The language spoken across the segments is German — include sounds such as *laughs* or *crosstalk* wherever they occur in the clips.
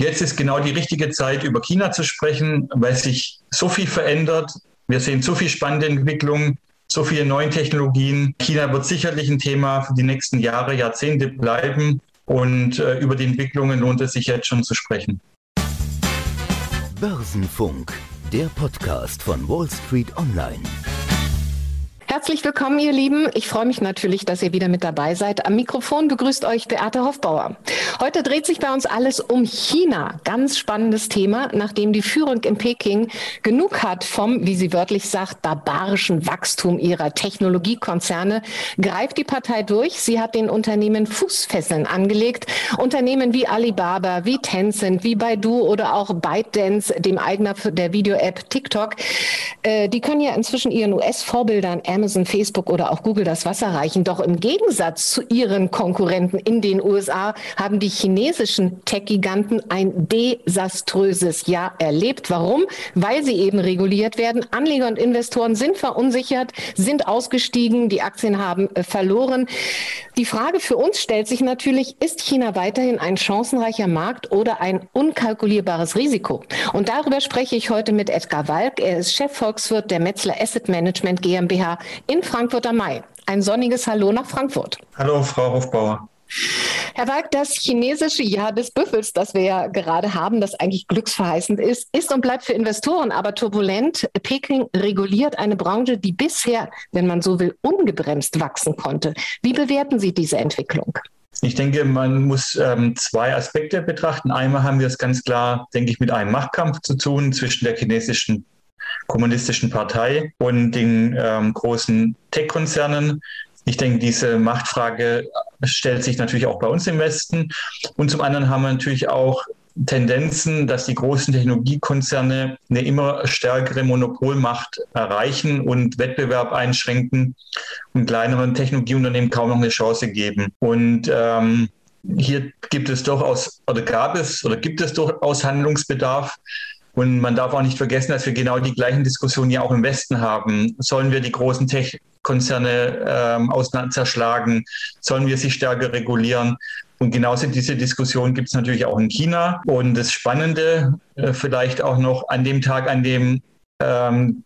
Jetzt ist genau die richtige Zeit, über China zu sprechen, weil sich so viel verändert. Wir sehen so viel spannende Entwicklungen, so viele neue Technologien. China wird sicherlich ein Thema für die nächsten Jahre, Jahrzehnte bleiben. Und äh, über die Entwicklungen lohnt es sich jetzt schon zu sprechen. Börsenfunk, der Podcast von Wall Street Online. Herzlich willkommen, ihr Lieben. Ich freue mich natürlich, dass ihr wieder mit dabei seid. Am Mikrofon begrüßt euch Beate Hoffbauer. Heute dreht sich bei uns alles um China. Ganz spannendes Thema, nachdem die Führung in Peking genug hat vom, wie sie wörtlich sagt, barbarischen Wachstum ihrer Technologiekonzerne, greift die Partei durch. Sie hat den Unternehmen Fußfesseln angelegt. Unternehmen wie Alibaba, wie Tencent, wie Baidu oder auch ByteDance, dem Eigner der Video-App TikTok, äh, die können ja inzwischen ihren US-Vorbildern Amazon, Facebook oder auch Google das Wasser reichen. Doch im Gegensatz zu ihren Konkurrenten in den USA haben die chinesischen Tech-Giganten ein desaströses Jahr erlebt. Warum? Weil sie eben reguliert werden. Anleger und Investoren sind verunsichert, sind ausgestiegen, die Aktien haben äh, verloren. Die Frage für uns stellt sich natürlich, ist China weiterhin ein chancenreicher Markt oder ein unkalkulierbares Risiko? Und darüber spreche ich heute mit Edgar Walk. Er ist Chefvolkswirt der Metzler Asset Management GmbH in Frankfurt am Main. Ein sonniges Hallo nach Frankfurt. Hallo, Frau Hofbauer. Herr Walk, das chinesische Jahr des Büffels, das wir ja gerade haben, das eigentlich glücksverheißend ist, ist und bleibt für Investoren aber turbulent. Peking reguliert eine Branche, die bisher, wenn man so will, ungebremst wachsen konnte. Wie bewerten Sie diese Entwicklung? Ich denke, man muss ähm, zwei Aspekte betrachten. Einmal haben wir es ganz klar, denke ich, mit einem Machtkampf zu tun zwischen der chinesischen kommunistischen Partei und den ähm, großen Tech-Konzernen. Ich denke, diese Machtfrage stellt sich natürlich auch bei uns im Westen. Und zum anderen haben wir natürlich auch Tendenzen, dass die großen Technologiekonzerne eine immer stärkere Monopolmacht erreichen und Wettbewerb einschränken und kleineren Technologieunternehmen kaum noch eine Chance geben. Und ähm, hier gibt es durchaus oder gab es oder gibt es durchaus Handlungsbedarf. Und man darf auch nicht vergessen, dass wir genau die gleichen Diskussionen ja auch im Westen haben. Sollen wir die großen Tech-Konzerne ähm, auseinander zerschlagen? Sollen wir sie stärker regulieren? Und genauso diese Diskussion gibt es natürlich auch in China. Und das Spannende äh, vielleicht auch noch an dem Tag, an dem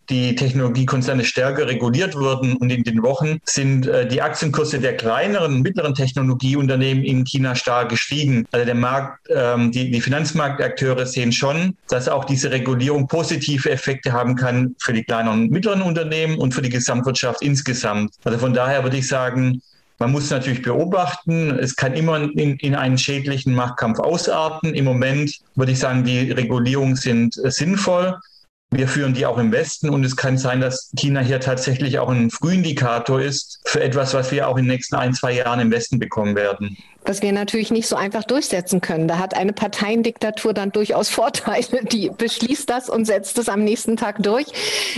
die Technologiekonzerne stärker reguliert wurden und in den Wochen sind äh, die Aktienkurse der kleineren und mittleren Technologieunternehmen in China stark gestiegen. Also der Markt, ähm, die, die Finanzmarktakteure sehen schon, dass auch diese Regulierung positive Effekte haben kann für die kleineren und mittleren Unternehmen und für die Gesamtwirtschaft insgesamt. Also von daher würde ich sagen, man muss natürlich beobachten. Es kann immer in, in, einen schädlichen Machtkampf ausarten. Im Moment würde ich sagen, die Regulierungen sind äh, sinnvoll. Wir führen die auch im Westen und es kann sein, dass China hier tatsächlich auch ein Frühindikator ist für etwas, was wir auch in den nächsten ein, zwei Jahren im Westen bekommen werden. Was wir natürlich nicht so einfach durchsetzen können. Da hat eine Parteiendiktatur dann durchaus Vorteile. Die beschließt das und setzt es am nächsten Tag durch.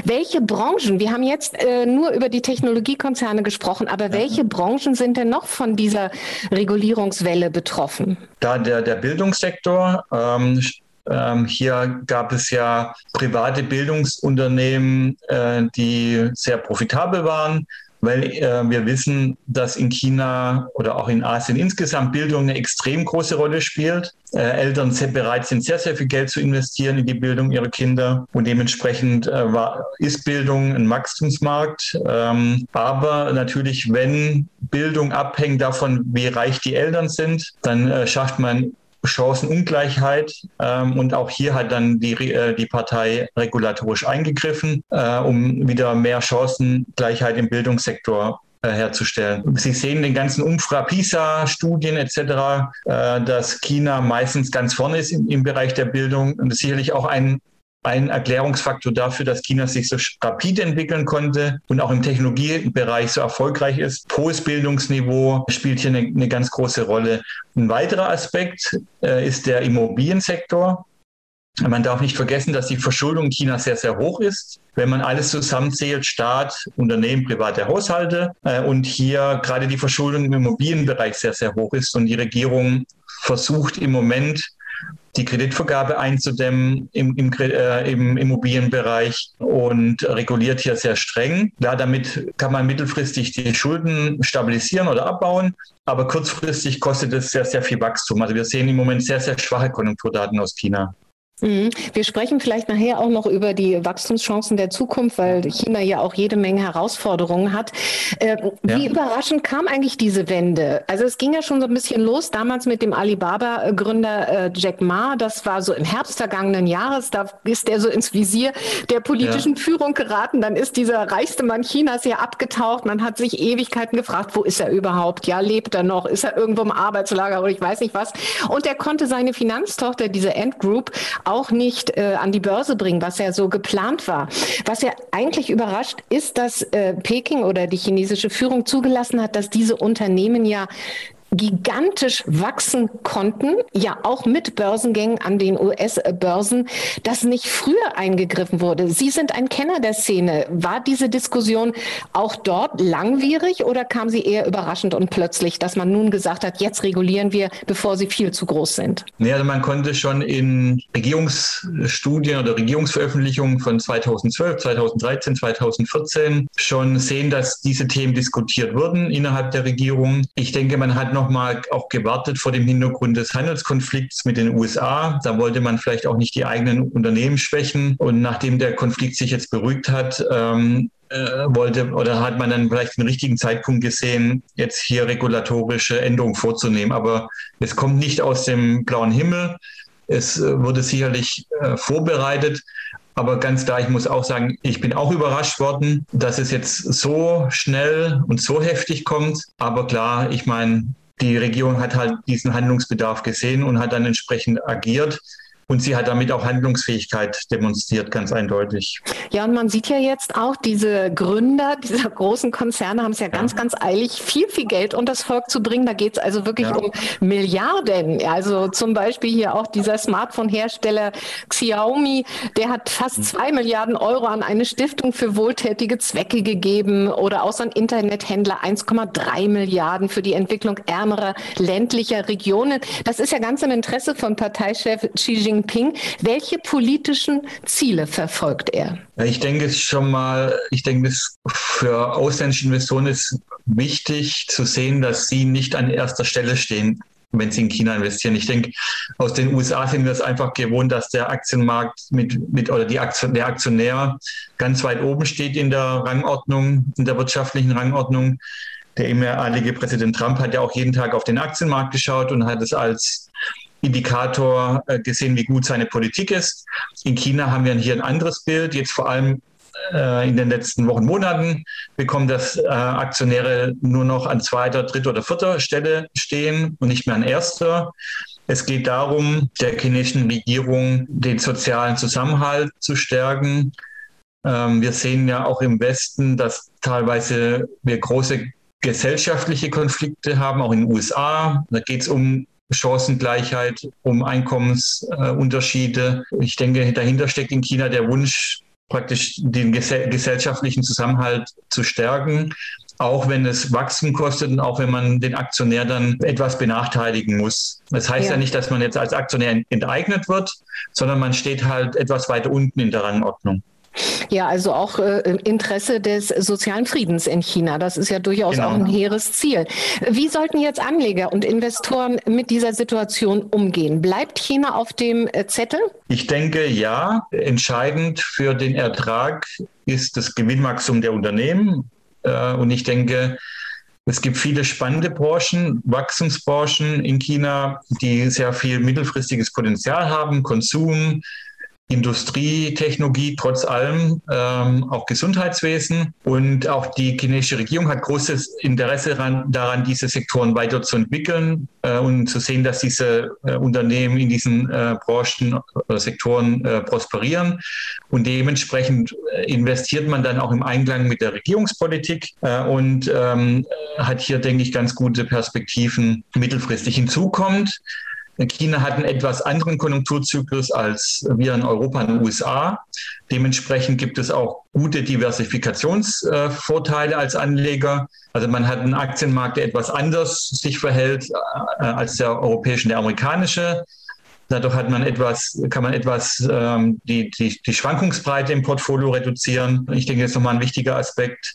Welche Branchen, wir haben jetzt äh, nur über die Technologiekonzerne gesprochen, aber welche Branchen sind denn noch von dieser Regulierungswelle betroffen? Da der, der Bildungssektor ähm, ähm, hier gab es ja private Bildungsunternehmen, äh, die sehr profitabel waren, weil äh, wir wissen, dass in China oder auch in Asien insgesamt Bildung eine extrem große Rolle spielt. Äh, Eltern sind bereit sind, sehr, sehr viel Geld zu investieren in die Bildung ihrer Kinder und dementsprechend äh, war, ist Bildung ein Wachstumsmarkt. Ähm, aber natürlich, wenn Bildung abhängt davon, wie reich die Eltern sind, dann äh, schafft man Chancenungleichheit. Ähm, und auch hier hat dann die, äh, die Partei regulatorisch eingegriffen, äh, um wieder mehr Chancengleichheit im Bildungssektor äh, herzustellen. Sie sehen den ganzen Umfra, PISA-Studien etc., äh, dass China meistens ganz vorne ist im, im Bereich der Bildung und sicherlich auch ein ein Erklärungsfaktor dafür, dass China sich so rapide entwickeln konnte und auch im Technologiebereich so erfolgreich ist. Hohes Bildungsniveau spielt hier eine, eine ganz große Rolle. Ein weiterer Aspekt äh, ist der Immobiliensektor. Man darf nicht vergessen, dass die Verschuldung in China sehr, sehr hoch ist. Wenn man alles zusammenzählt, Staat, Unternehmen, private Haushalte äh, und hier gerade die Verschuldung im Immobilienbereich sehr, sehr hoch ist und die Regierung versucht im Moment die Kreditvergabe einzudämmen im, im, äh, im Immobilienbereich und reguliert hier sehr streng. Ja, damit kann man mittelfristig die Schulden stabilisieren oder abbauen, aber kurzfristig kostet es sehr, sehr viel Wachstum. Also wir sehen im Moment sehr, sehr schwache Konjunkturdaten aus China. Mhm. Wir sprechen vielleicht nachher auch noch über die Wachstumschancen der Zukunft, weil China ja auch jede Menge Herausforderungen hat. Äh, wie ja. überraschend kam eigentlich diese Wende? Also es ging ja schon so ein bisschen los, damals mit dem Alibaba-Gründer äh, Jack Ma. Das war so im Herbst vergangenen Jahres. Da ist er so ins Visier der politischen ja. Führung geraten. Dann ist dieser reichste Mann Chinas ja abgetaucht. Man hat sich Ewigkeiten gefragt, wo ist er überhaupt? Ja, lebt er noch? Ist er irgendwo im Arbeitslager oder ich weiß nicht was? Und er konnte seine Finanztochter, diese Ant Group, auch nicht äh, an die Börse bringen, was ja so geplant war. Was ja eigentlich überrascht ist, dass äh, Peking oder die chinesische Führung zugelassen hat, dass diese Unternehmen ja gigantisch wachsen konnten, ja auch mit Börsengängen an den US-Börsen, dass nicht früher eingegriffen wurde. Sie sind ein Kenner der Szene. War diese Diskussion auch dort langwierig oder kam sie eher überraschend und plötzlich, dass man nun gesagt hat, jetzt regulieren wir, bevor sie viel zu groß sind? Nee, also man konnte schon in Regierungsstudien oder Regierungsveröffentlichungen von 2012, 2013, 2014 schon sehen, dass diese Themen diskutiert wurden innerhalb der Regierung. Ich denke, man hat nochmal auch gewartet vor dem Hintergrund des Handelskonflikts mit den USA. Da wollte man vielleicht auch nicht die eigenen Unternehmen schwächen. Und nachdem der Konflikt sich jetzt beruhigt hat, ähm, äh, wollte oder hat man dann vielleicht den richtigen Zeitpunkt gesehen, jetzt hier regulatorische Änderungen vorzunehmen. Aber es kommt nicht aus dem blauen Himmel. Es äh, wurde sicherlich äh, vorbereitet. Aber ganz klar, ich muss auch sagen, ich bin auch überrascht worden, dass es jetzt so schnell und so heftig kommt. Aber klar, ich meine, die Regierung hat halt diesen Handlungsbedarf gesehen und hat dann entsprechend agiert. Und sie hat damit auch Handlungsfähigkeit demonstriert, ganz eindeutig. Ja, und man sieht ja jetzt auch, diese Gründer dieser großen Konzerne haben es ja, ja. ganz, ganz eilig, viel, viel Geld unter das Volk zu bringen. Da geht es also wirklich ja. um Milliarden. Also zum Beispiel hier auch dieser Smartphone-Hersteller Xiaomi, der hat fast hm. zwei Milliarden Euro an eine Stiftung für wohltätige Zwecke gegeben oder auch so ein Internethändler 1,3 Milliarden für die Entwicklung ärmerer ländlicher Regionen. Das ist ja ganz im Interesse von Parteichef Xi Jinping Jinping. Welche politischen Ziele verfolgt er? Ich denke es schon mal, ich denke es für ausländische Investoren ist wichtig zu sehen, dass sie nicht an erster Stelle stehen wenn sie in China investieren. Ich denke, aus den USA sind wir es einfach gewohnt, dass der Aktienmarkt mit, mit oder die Aktion, der Aktionär ganz weit oben steht in der Rangordnung, in der wirtschaftlichen Rangordnung. Der ehemalige Präsident Trump hat ja auch jeden Tag auf den Aktienmarkt geschaut und hat es als Indikator äh, gesehen, wie gut seine Politik ist. In China haben wir hier ein anderes Bild. Jetzt vor allem äh, in den letzten Wochen, Monaten bekommen das äh, Aktionäre nur noch an zweiter, dritter oder vierter Stelle stehen und nicht mehr an erster. Es geht darum, der chinesischen Regierung den sozialen Zusammenhalt zu stärken. Ähm, wir sehen ja auch im Westen, dass teilweise wir große gesellschaftliche Konflikte haben, auch in den USA. Da geht es um Chancengleichheit, um Einkommensunterschiede. Ich denke, dahinter steckt in China der Wunsch, praktisch den gesellschaftlichen Zusammenhalt zu stärken, auch wenn es Wachstum kostet und auch wenn man den Aktionär dann etwas benachteiligen muss. Das heißt ja, ja nicht, dass man jetzt als Aktionär enteignet wird, sondern man steht halt etwas weiter unten in der Rangordnung. Ja, also auch äh, Interesse des sozialen Friedens in China. Das ist ja durchaus genau. auch ein hehres Ziel. Wie sollten jetzt Anleger und Investoren mit dieser Situation umgehen? Bleibt China auf dem äh, Zettel? Ich denke ja. Entscheidend für den Ertrag ist das Gewinnwachstum der Unternehmen. Äh, und ich denke, es gibt viele spannende Branchen, Wachstumsbranchen in China, die sehr viel mittelfristiges Potenzial haben, Konsum, Industrie, Technologie, trotz allem ähm, auch Gesundheitswesen. Und auch die chinesische Regierung hat großes Interesse daran, daran diese Sektoren weiterzuentwickeln äh, und zu sehen, dass diese äh, Unternehmen in diesen äh, Branchen oder Sektoren äh, prosperieren. Und dementsprechend äh, investiert man dann auch im Einklang mit der Regierungspolitik äh, und ähm, hat hier, denke ich, ganz gute Perspektiven mittelfristig. Hinzu kommt, China hat einen etwas anderen Konjunkturzyklus als wir in Europa und den USA. Dementsprechend gibt es auch gute Diversifikationsvorteile als Anleger. Also man hat einen Aktienmarkt, der etwas anders sich verhält äh, als der europäische und der amerikanische. Dadurch hat man etwas, kann man etwas ähm, die, die, die Schwankungsbreite im Portfolio reduzieren. Ich denke, das ist nochmal ein wichtiger Aspekt.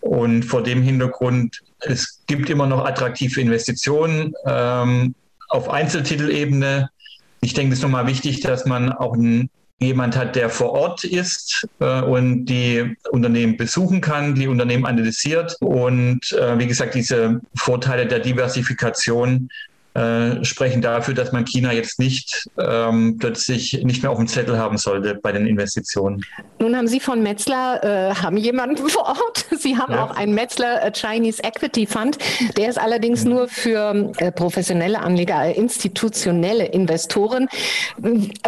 Und vor dem Hintergrund, es gibt immer noch attraktive Investitionen ähm, auf Einzeltitelebene. Ich denke, es ist nochmal wichtig, dass man auch ein, jemand hat, der vor Ort ist äh, und die Unternehmen besuchen kann, die Unternehmen analysiert. Und äh, wie gesagt, diese Vorteile der Diversifikation äh, sprechen dafür, dass man China jetzt nicht ähm, plötzlich nicht mehr auf dem Zettel haben sollte bei den Investitionen. Nun haben Sie von Metzler, äh, haben jemanden *laughs* vor Ort. Sie haben ja. auch einen Metzler äh, Chinese Equity Fund. Der ist allerdings mhm. nur für äh, professionelle Anleger, äh, institutionelle Investoren.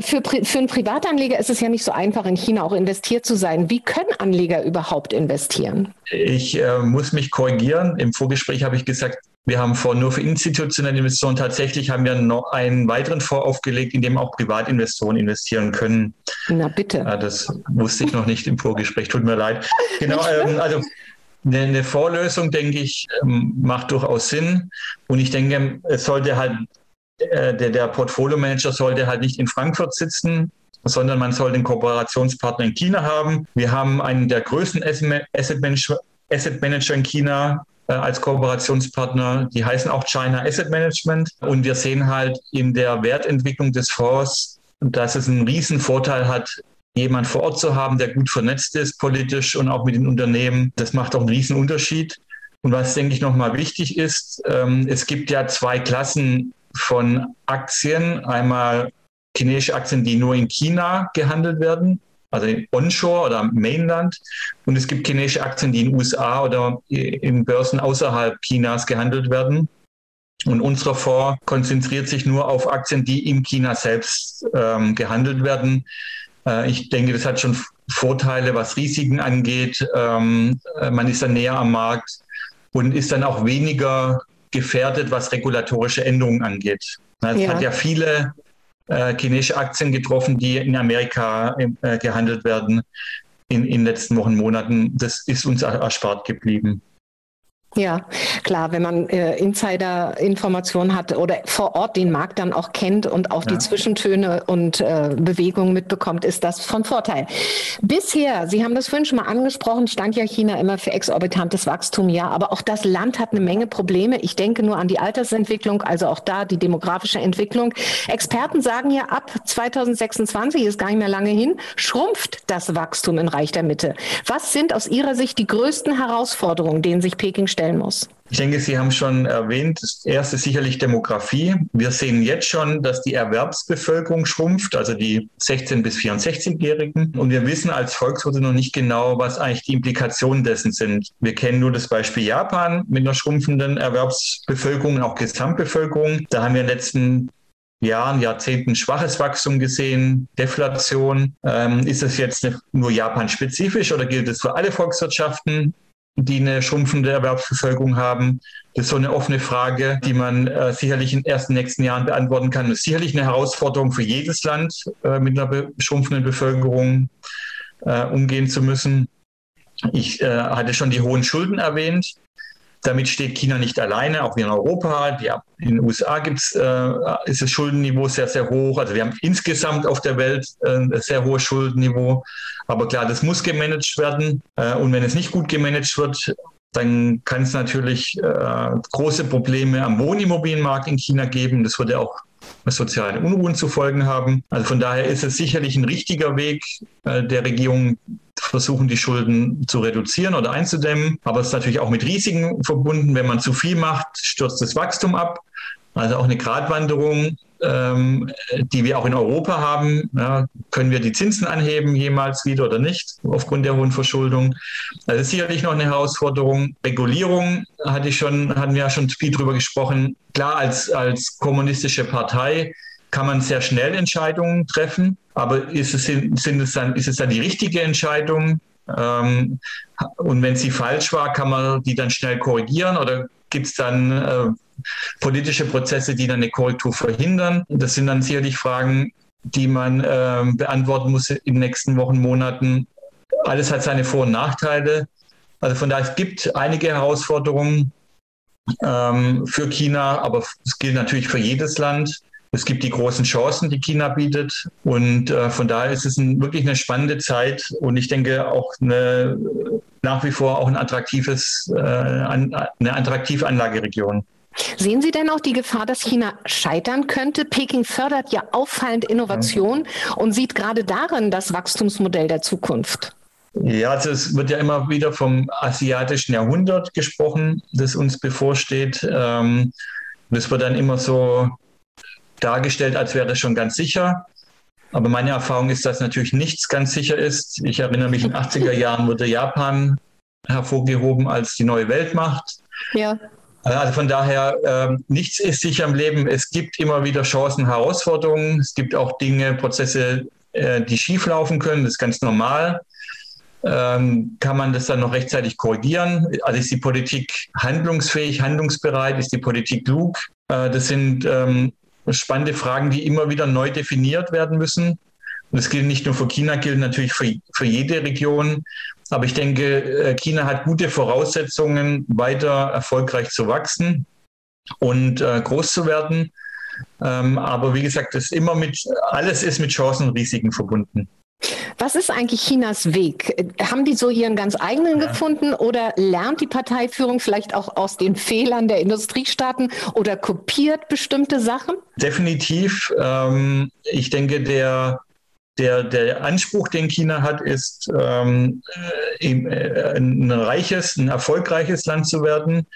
Für, für einen Privatanleger ist es ja nicht so einfach, in China auch investiert zu sein. Wie können Anleger überhaupt investieren? Ich muss mich korrigieren. Im Vorgespräch habe ich gesagt, wir haben vor nur für institutionelle Investoren tatsächlich haben wir noch einen weiteren Fonds aufgelegt, in dem auch Privatinvestoren investieren können. Na bitte. Ja, das wusste ich noch nicht im Vorgespräch. Tut mir leid. Genau. Ähm, also eine, eine Vorlösung, denke ich, ähm, macht durchaus Sinn. Und ich denke, es sollte halt äh, der, der Portfolio Manager sollte halt nicht in Frankfurt sitzen, sondern man sollte einen Kooperationspartner in China haben. Wir haben einen der größten Asset Manager, Asset Manager in China, als Kooperationspartner. Die heißen auch China Asset Management. Und wir sehen halt in der Wertentwicklung des Fonds, dass es einen riesen Vorteil hat, jemand vor Ort zu haben, der gut vernetzt ist politisch und auch mit den Unternehmen. Das macht auch einen riesen Unterschied. Und was, denke ich, nochmal wichtig ist, ähm, es gibt ja zwei Klassen von Aktien. Einmal chinesische Aktien, die nur in China gehandelt werden also onshore oder Mainland. Und es gibt chinesische Aktien, die in den USA oder in Börsen außerhalb Chinas gehandelt werden. Und unser Fonds konzentriert sich nur auf Aktien, die in China selbst ähm, gehandelt werden. Äh, ich denke, das hat schon Vorteile, was Risiken angeht. Ähm, äh, man ist dann näher am Markt und ist dann auch weniger gefährdet, was regulatorische Änderungen angeht. Es ja. hat ja viele äh, chinesische Aktien getroffen, die in Amerika äh, gehandelt werden in, in den letzten Wochen, Monaten. Das ist uns erspart geblieben. Ja, klar, wenn man äh, Insider-Informationen hat oder vor Ort den Markt dann auch kennt und auch ja. die Zwischentöne und äh, Bewegungen mitbekommt, ist das von Vorteil. Bisher, Sie haben das vorhin schon mal angesprochen, stand ja China immer für exorbitantes Wachstum, ja, aber auch das Land hat eine Menge Probleme. Ich denke nur an die Altersentwicklung, also auch da die demografische Entwicklung. Experten sagen ja, ab 2026 ist gar nicht mehr lange hin, schrumpft das Wachstum in Reich der Mitte. Was sind aus Ihrer Sicht die größten Herausforderungen, denen sich Peking stellt? Stellen muss? Ich denke, Sie haben schon erwähnt, das erste sicherlich Demografie. Wir sehen jetzt schon, dass die Erwerbsbevölkerung schrumpft, also die 16- bis 64-Jährigen. Und wir wissen als Volkswirte noch nicht genau, was eigentlich die Implikationen dessen sind. Wir kennen nur das Beispiel Japan mit einer schrumpfenden Erwerbsbevölkerung und auch Gesamtbevölkerung. Da haben wir in den letzten Jahren, Jahrzehnten schwaches Wachstum gesehen, Deflation. Ähm, ist das jetzt nur Japan-spezifisch oder gilt es für alle Volkswirtschaften? Die eine schrumpfende Erwerbsbevölkerung haben. Das ist so eine offene Frage, die man äh, sicherlich in den ersten nächsten Jahren beantworten kann. Das ist sicherlich eine Herausforderung für jedes Land, äh, mit einer be schrumpfenden Bevölkerung äh, umgehen zu müssen. Ich äh, hatte schon die hohen Schulden erwähnt. Damit steht China nicht alleine, auch wir in Europa. Die, in den USA gibt's, äh, ist das Schuldenniveau sehr, sehr hoch. Also wir haben insgesamt auf der Welt äh, ein sehr hohes Schuldenniveau. Aber klar, das muss gemanagt werden. Äh, und wenn es nicht gut gemanagt wird, dann kann es natürlich äh, große Probleme am Wohnimmobilienmarkt in China geben. Das würde auch soziale Unruhen zu folgen haben. Also von daher ist es sicherlich ein richtiger Weg äh, der Regierung, versuchen, die Schulden zu reduzieren oder einzudämmen. Aber es ist natürlich auch mit Risiken verbunden. Wenn man zu viel macht, stürzt das Wachstum ab. Also auch eine Gratwanderung, ähm, die wir auch in Europa haben. Ja, können wir die Zinsen anheben jemals wieder oder nicht aufgrund der hohen Verschuldung? Das ist sicherlich noch eine Herausforderung. Regulierung hatte ich schon, hatten wir ja schon viel drüber gesprochen. Klar, als, als kommunistische Partei kann man sehr schnell Entscheidungen treffen, aber ist es, sind es dann, ist es dann die richtige Entscheidung? Ähm, und wenn sie falsch war, kann man die dann schnell korrigieren oder gibt es dann äh, politische Prozesse, die dann eine Korrektur verhindern? Das sind dann sicherlich Fragen, die man äh, beantworten muss in den nächsten Wochen, Monaten. Alles hat seine Vor- und Nachteile. Also von daher, es gibt einige Herausforderungen ähm, für China, aber es gilt natürlich für jedes Land. Es gibt die großen Chancen, die China bietet. Und äh, von daher ist es ein, wirklich eine spannende Zeit und ich denke auch eine, nach wie vor auch ein attraktives, äh, eine attraktive Anlageregion. Sehen Sie denn auch die Gefahr, dass China scheitern könnte? Peking fördert ja auffallend Innovation und sieht gerade darin das Wachstumsmodell der Zukunft. Ja, also es wird ja immer wieder vom asiatischen Jahrhundert gesprochen, das uns bevorsteht. Ähm, das wird dann immer so dargestellt, als wäre es schon ganz sicher. Aber meine Erfahrung ist, dass natürlich nichts ganz sicher ist. Ich erinnere mich, in den 80er Jahren wurde Japan hervorgehoben als die neue Weltmacht. Ja. Also von daher, äh, nichts ist sicher im Leben. Es gibt immer wieder Chancen, Herausforderungen. Es gibt auch Dinge, Prozesse, äh, die schieflaufen können. Das ist ganz normal. Ähm, kann man das dann noch rechtzeitig korrigieren? Also ist die Politik handlungsfähig, handlungsbereit? Ist die Politik klug? Äh, das sind ähm, spannende Fragen, die immer wieder neu definiert werden müssen. Und das gilt nicht nur für China, gilt natürlich für, für jede Region. Aber ich denke, äh, China hat gute Voraussetzungen, weiter erfolgreich zu wachsen und äh, groß zu werden. Ähm, aber wie gesagt, das immer mit, alles ist mit Chancen und Risiken verbunden. Was ist eigentlich Chinas Weg? Haben die so ihren ganz eigenen ja. gefunden oder lernt die Parteiführung vielleicht auch aus den Fehlern der Industriestaaten oder kopiert bestimmte Sachen? Definitiv. Ähm, ich denke, der der, der Anspruch, den China hat, ist, ähm, äh, äh, ein reiches, ein erfolgreiches Land zu werden.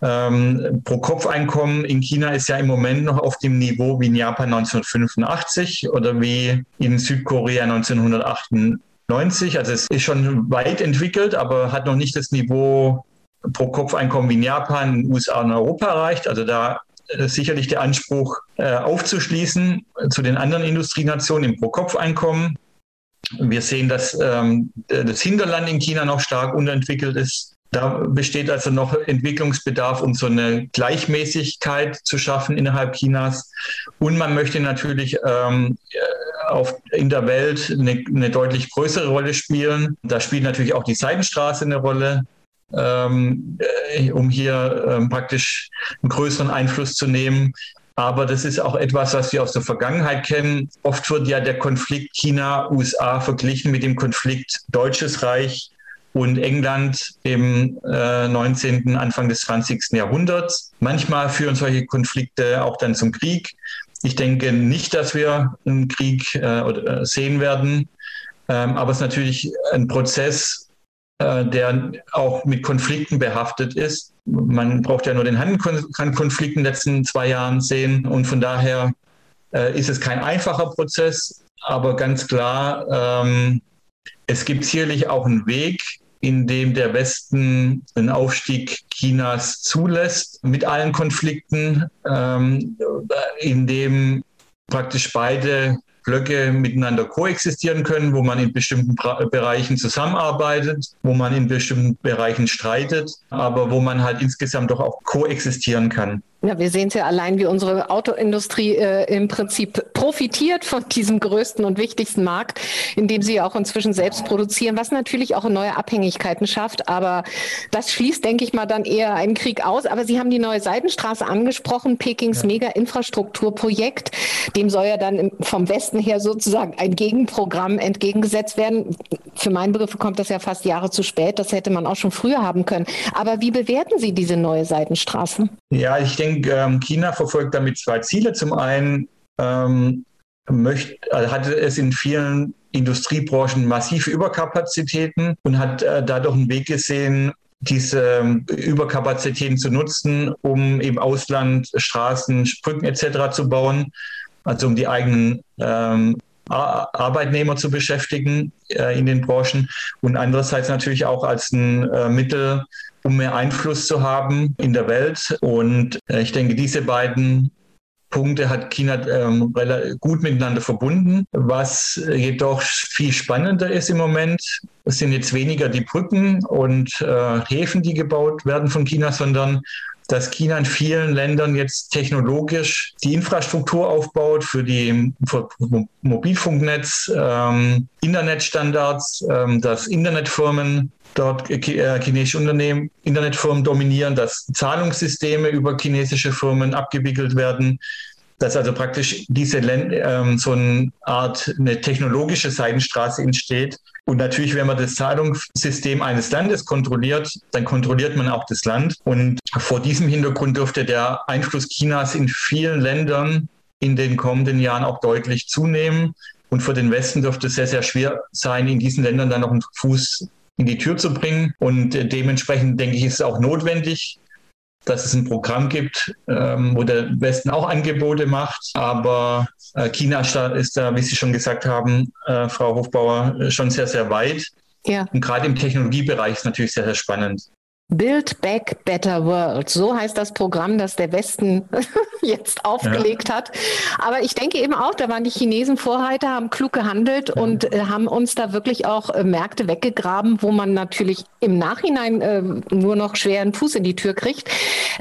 Ähm, Pro-Kopf-Einkommen in China ist ja im Moment noch auf dem Niveau wie in Japan 1985 oder wie in Südkorea 1998. Also es ist schon weit entwickelt, aber hat noch nicht das Niveau Pro-Kopf-Einkommen wie in Japan, in USA und Europa erreicht. Also da äh, sicherlich der Anspruch, äh, aufzuschließen zu den anderen Industrienationen im Pro-Kopf-Einkommen. Wir sehen, dass ähm, das Hinterland in China noch stark unterentwickelt ist. Da besteht also noch Entwicklungsbedarf, um so eine Gleichmäßigkeit zu schaffen innerhalb Chinas. Und man möchte natürlich ähm, auf, in der Welt eine, eine deutlich größere Rolle spielen. Da spielt natürlich auch die Seidenstraße eine Rolle ähm, äh, um hier ähm, praktisch einen größeren Einfluss zu nehmen. Aber das ist auch etwas, was wir aus der Vergangenheit kennen. Oft wird ja der Konflikt China-USA verglichen mit dem Konflikt Deutsches Reich und England im äh, 19., Anfang des 20. Jahrhunderts. Manchmal führen solche Konflikte auch dann zum Krieg. Ich denke nicht, dass wir einen Krieg äh, sehen werden. Ähm, aber es ist natürlich ein Prozess, äh, der auch mit Konflikten behaftet ist. Man braucht ja nur den Handkonflikt in den letzten zwei Jahren sehen. Und von daher äh, ist es kein einfacher Prozess, aber ganz klar, ähm, es gibt sicherlich auch einen Weg, in dem der Westen den Aufstieg Chinas zulässt mit allen Konflikten, ähm, in dem praktisch beide Blöcke miteinander koexistieren können, wo man in bestimmten Bereichen zusammenarbeitet, wo man in bestimmten Bereichen streitet, aber wo man halt insgesamt doch auch koexistieren kann. Ja, wir sehen es ja allein, wie unsere Autoindustrie äh, im Prinzip profitiert von diesem größten und wichtigsten Markt, in dem sie auch inzwischen selbst produzieren, was natürlich auch neue Abhängigkeiten schafft. Aber das schließt, denke ich mal, dann eher einen Krieg aus. Aber Sie haben die neue Seidenstraße angesprochen, Pekings ja. Mega-Infrastrukturprojekt. Dem soll ja dann vom Westen her sozusagen ein Gegenprogramm entgegengesetzt werden. Für meinen Begriff kommt das ja fast Jahre zu spät. Das hätte man auch schon früher haben können. Aber wie bewerten Sie diese neue Seidenstraße? Ja, ich denke, denke, ähm, China verfolgt damit zwei Ziele. Zum einen ähm, möchte, also hatte es in vielen Industriebranchen massive Überkapazitäten und hat äh, dadurch einen Weg gesehen, diese ähm, Überkapazitäten zu nutzen, um im Ausland Straßen, Brücken etc. zu bauen, also um die eigenen ähm, Arbeitnehmer zu beschäftigen äh, in den Branchen und andererseits natürlich auch als ein äh, Mittel, um mehr Einfluss zu haben in der Welt. Und äh, ich denke, diese beiden Punkte hat China ähm, gut miteinander verbunden. Was jedoch viel spannender ist im Moment, sind jetzt weniger die Brücken und äh, Häfen, die gebaut werden von China, sondern dass China in vielen Ländern jetzt technologisch die Infrastruktur aufbaut für die für Mobilfunknetz, ähm, Internetstandards, ähm, dass Internetfirmen dort äh, chinesische Unternehmen, Internetfirmen dominieren, dass Zahlungssysteme über chinesische Firmen abgewickelt werden. Dass also praktisch diese ähm, so eine Art eine technologische Seidenstraße entsteht. Und natürlich, wenn man das Zahlungssystem eines Landes kontrolliert, dann kontrolliert man auch das Land. Und vor diesem Hintergrund dürfte der Einfluss Chinas in vielen Ländern in den kommenden Jahren auch deutlich zunehmen. Und für den Westen dürfte es sehr, sehr schwer sein, in diesen Ländern dann noch einen Fuß in die Tür zu bringen. Und äh, dementsprechend denke ich, ist es auch notwendig, dass es ein Programm gibt, ähm, wo der Westen auch Angebote macht. Aber äh, China ist da, wie Sie schon gesagt haben, äh, Frau Hofbauer, schon sehr, sehr weit. Ja. Und gerade im Technologiebereich ist natürlich sehr, sehr spannend. Build Back Better World. So heißt das Programm, das der Westen *laughs* jetzt aufgelegt ja. hat. Aber ich denke eben auch, da waren die Chinesen Vorreiter, haben klug gehandelt ja. und äh, haben uns da wirklich auch äh, Märkte weggegraben, wo man natürlich im Nachhinein äh, nur noch schwer einen Fuß in die Tür kriegt.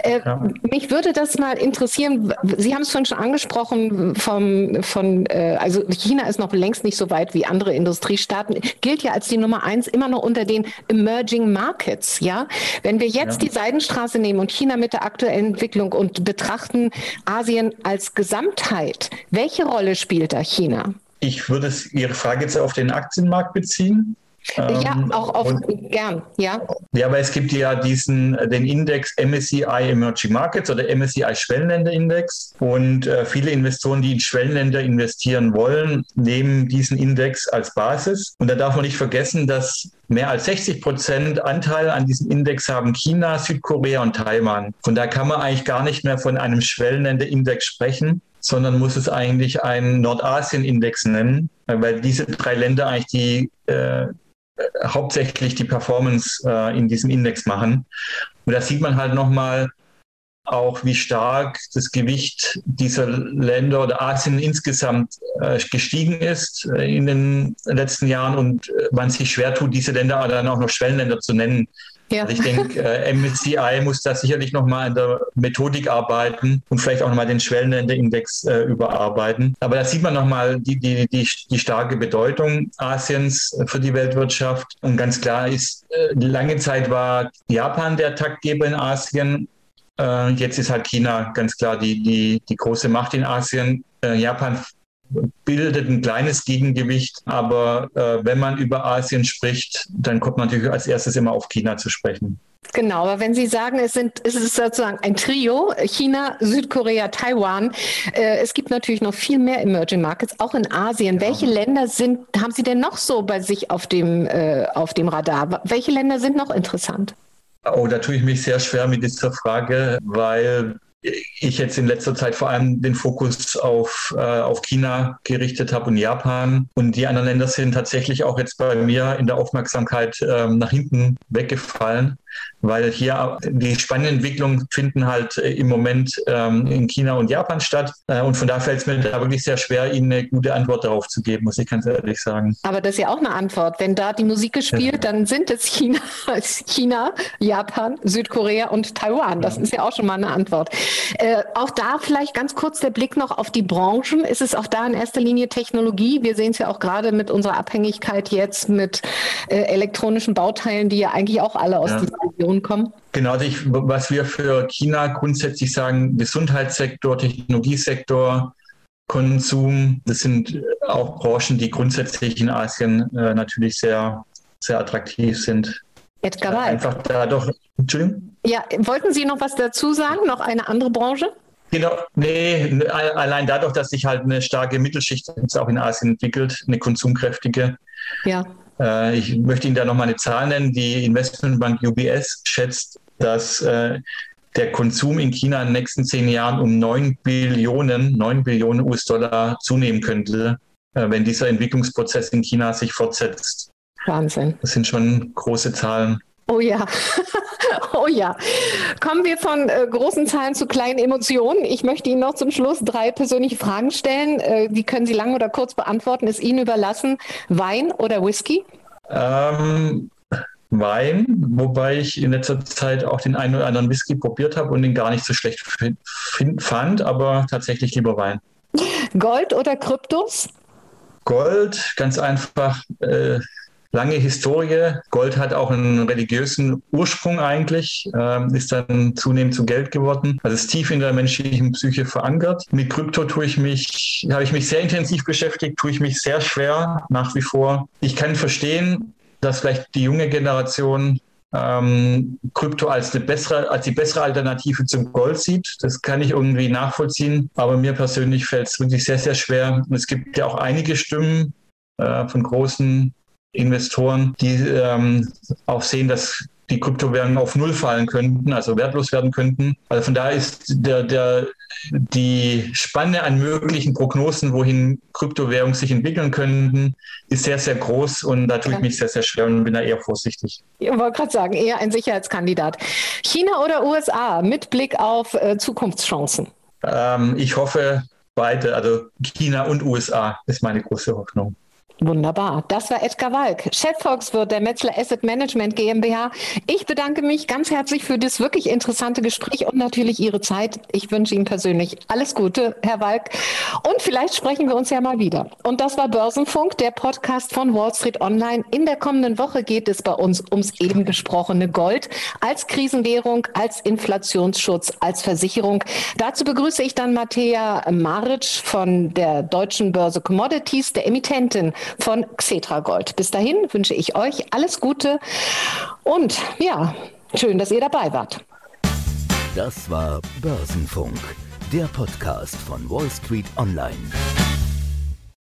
Äh, ja. Mich würde das mal interessieren. Sie haben es schon schon angesprochen vom, von, äh, also China ist noch längst nicht so weit wie andere Industriestaaten, gilt ja als die Nummer eins immer noch unter den Emerging Markets, ja. Wenn wir jetzt ja. die Seidenstraße nehmen und China mit der aktuellen Entwicklung und betrachten Asien als Gesamtheit, welche Rolle spielt da China? Ich würde Ihre Frage jetzt auf den Aktienmarkt beziehen. Ja, ähm, auch auf, und, gern, ja. Ja, aber es gibt ja diesen, den Index MSCI Emerging Markets oder MSCI Schwellenländerindex und äh, viele Investoren, die in Schwellenländer investieren wollen, nehmen diesen Index als Basis. Und da darf man nicht vergessen, dass mehr als 60 Prozent Anteil an diesem Index haben China, Südkorea und Taiwan. Von da kann man eigentlich gar nicht mehr von einem Schwellenländerindex sprechen sondern muss es eigentlich einen Nordasien-Index nennen, weil diese drei Länder eigentlich die äh, hauptsächlich die Performance äh, in diesem Index machen. Und da sieht man halt nochmal auch, wie stark das Gewicht dieser Länder oder Asien insgesamt äh, gestiegen ist äh, in den letzten Jahren und äh, man sich schwer tut, diese Länder dann auch noch Schwellenländer zu nennen. Ja. Also ich denke, äh, MSCI muss da sicherlich nochmal an der Methodik arbeiten und vielleicht auch nochmal den Schwellenländerindex äh, überarbeiten. Aber da sieht man nochmal die, die, die, die starke Bedeutung Asiens für die Weltwirtschaft. Und ganz klar ist, äh, lange Zeit war Japan der Taktgeber in Asien. Äh, jetzt ist halt China ganz klar die, die, die große Macht in Asien. Äh, Japan bildet ein kleines Gegengewicht. Aber äh, wenn man über Asien spricht, dann kommt man natürlich als erstes immer auf China zu sprechen. Genau, aber wenn Sie sagen, es, sind, es ist sozusagen ein Trio, China, Südkorea, Taiwan, äh, es gibt natürlich noch viel mehr Emerging Markets, auch in Asien. Ja. Welche Länder sind, haben Sie denn noch so bei sich auf dem, äh, auf dem Radar? Welche Länder sind noch interessant? Oh, da tue ich mich sehr schwer mit dieser Frage, weil ich jetzt in letzter Zeit vor allem den Fokus auf, äh, auf China gerichtet habe und Japan. Und die anderen Länder sind tatsächlich auch jetzt bei mir in der Aufmerksamkeit ähm, nach hinten weggefallen weil hier die spannenden Entwicklungen finden halt äh, im Moment ähm, in China und Japan statt. Äh, und von daher fällt es mir da wirklich sehr schwer, Ihnen eine gute Antwort darauf zu geben, muss ich ganz ehrlich sagen. Aber das ist ja auch eine Antwort. Wenn da die Musik gespielt, ja. dann sind es China, *laughs* China, Japan, Südkorea und Taiwan. Das ja. ist ja auch schon mal eine Antwort. Äh, auch da vielleicht ganz kurz der Blick noch auf die Branchen. Ist es auch da in erster Linie Technologie? Wir sehen es ja auch gerade mit unserer Abhängigkeit jetzt mit äh, elektronischen Bauteilen, die ja eigentlich auch alle aus ja. dieser Region kommen? Genau, also ich, was wir für China grundsätzlich sagen, Gesundheitssektor, Technologiesektor, Konsum, das sind auch Branchen, die grundsätzlich in Asien äh, natürlich sehr, sehr attraktiv sind. Edgar Wald. Einfach dadurch, Entschuldigung? Ja, wollten Sie noch was dazu sagen? Noch eine andere Branche? Genau, nee, allein dadurch, dass sich halt eine starke Mittelschicht auch in Asien entwickelt, eine konsumkräftige. Ja. Äh, ich möchte Ihnen da nochmal eine Zahl nennen. Die Investmentbank UBS schätzt, dass äh, der Konsum in China in den nächsten zehn Jahren um 9 Billionen, 9 Billionen US-Dollar zunehmen könnte, äh, wenn dieser Entwicklungsprozess in China sich fortsetzt. Wahnsinn. Das sind schon große Zahlen. Oh ja, *laughs* oh ja. Kommen wir von äh, großen Zahlen zu kleinen Emotionen. Ich möchte Ihnen noch zum Schluss drei persönliche Fragen stellen. Äh, die können Sie lang oder kurz beantworten, ist Ihnen überlassen. Wein oder Whisky? Ähm, Wein, wobei ich in letzter Zeit auch den einen oder anderen Whisky probiert habe und ihn gar nicht so schlecht fand, aber tatsächlich lieber Wein. Gold oder Kryptos? Gold, ganz einfach. Äh, lange Historie. Gold hat auch einen religiösen Ursprung eigentlich, äh, ist dann zunehmend zu Geld geworden. Also ist tief in der menschlichen Psyche verankert. Mit Krypto tue ich mich, habe ich mich sehr intensiv beschäftigt, tue ich mich sehr schwer nach wie vor. Ich kann verstehen, dass vielleicht die junge Generation ähm, Krypto als, eine bessere, als die bessere Alternative zum Gold sieht. Das kann ich irgendwie nachvollziehen. Aber mir persönlich fällt es wirklich sehr, sehr schwer. Und es gibt ja auch einige Stimmen äh, von großen Investoren, die ähm, auch sehen, dass die Kryptowährungen auf Null fallen könnten, also wertlos werden könnten. Also von daher ist der, der, die Spanne an möglichen Prognosen, wohin Kryptowährungen sich entwickeln könnten, ist sehr, sehr groß und da tue ich mich sehr, sehr schwer und bin da eher vorsichtig. Ich wollte gerade sagen, eher ein Sicherheitskandidat. China oder USA mit Blick auf äh, Zukunftschancen? Ähm, ich hoffe beide, also China und USA ist meine große Hoffnung. Wunderbar. Das war Edgar Walk, Chefvolkswirt der Metzler Asset Management GmbH. Ich bedanke mich ganz herzlich für das wirklich interessante Gespräch und natürlich Ihre Zeit. Ich wünsche Ihnen persönlich alles Gute, Herr Walk. Und vielleicht sprechen wir uns ja mal wieder. Und das war Börsenfunk, der Podcast von Wall Street Online. In der kommenden Woche geht es bei uns ums eben besprochene Gold als Krisenwährung, als Inflationsschutz, als Versicherung. Dazu begrüße ich dann Mattea Maric von der Deutschen Börse Commodities, der Emittentin von Xetra Gold. Bis dahin wünsche ich euch alles Gute und ja, schön, dass ihr dabei wart. Das war Börsenfunk, der Podcast von Wall Street Online.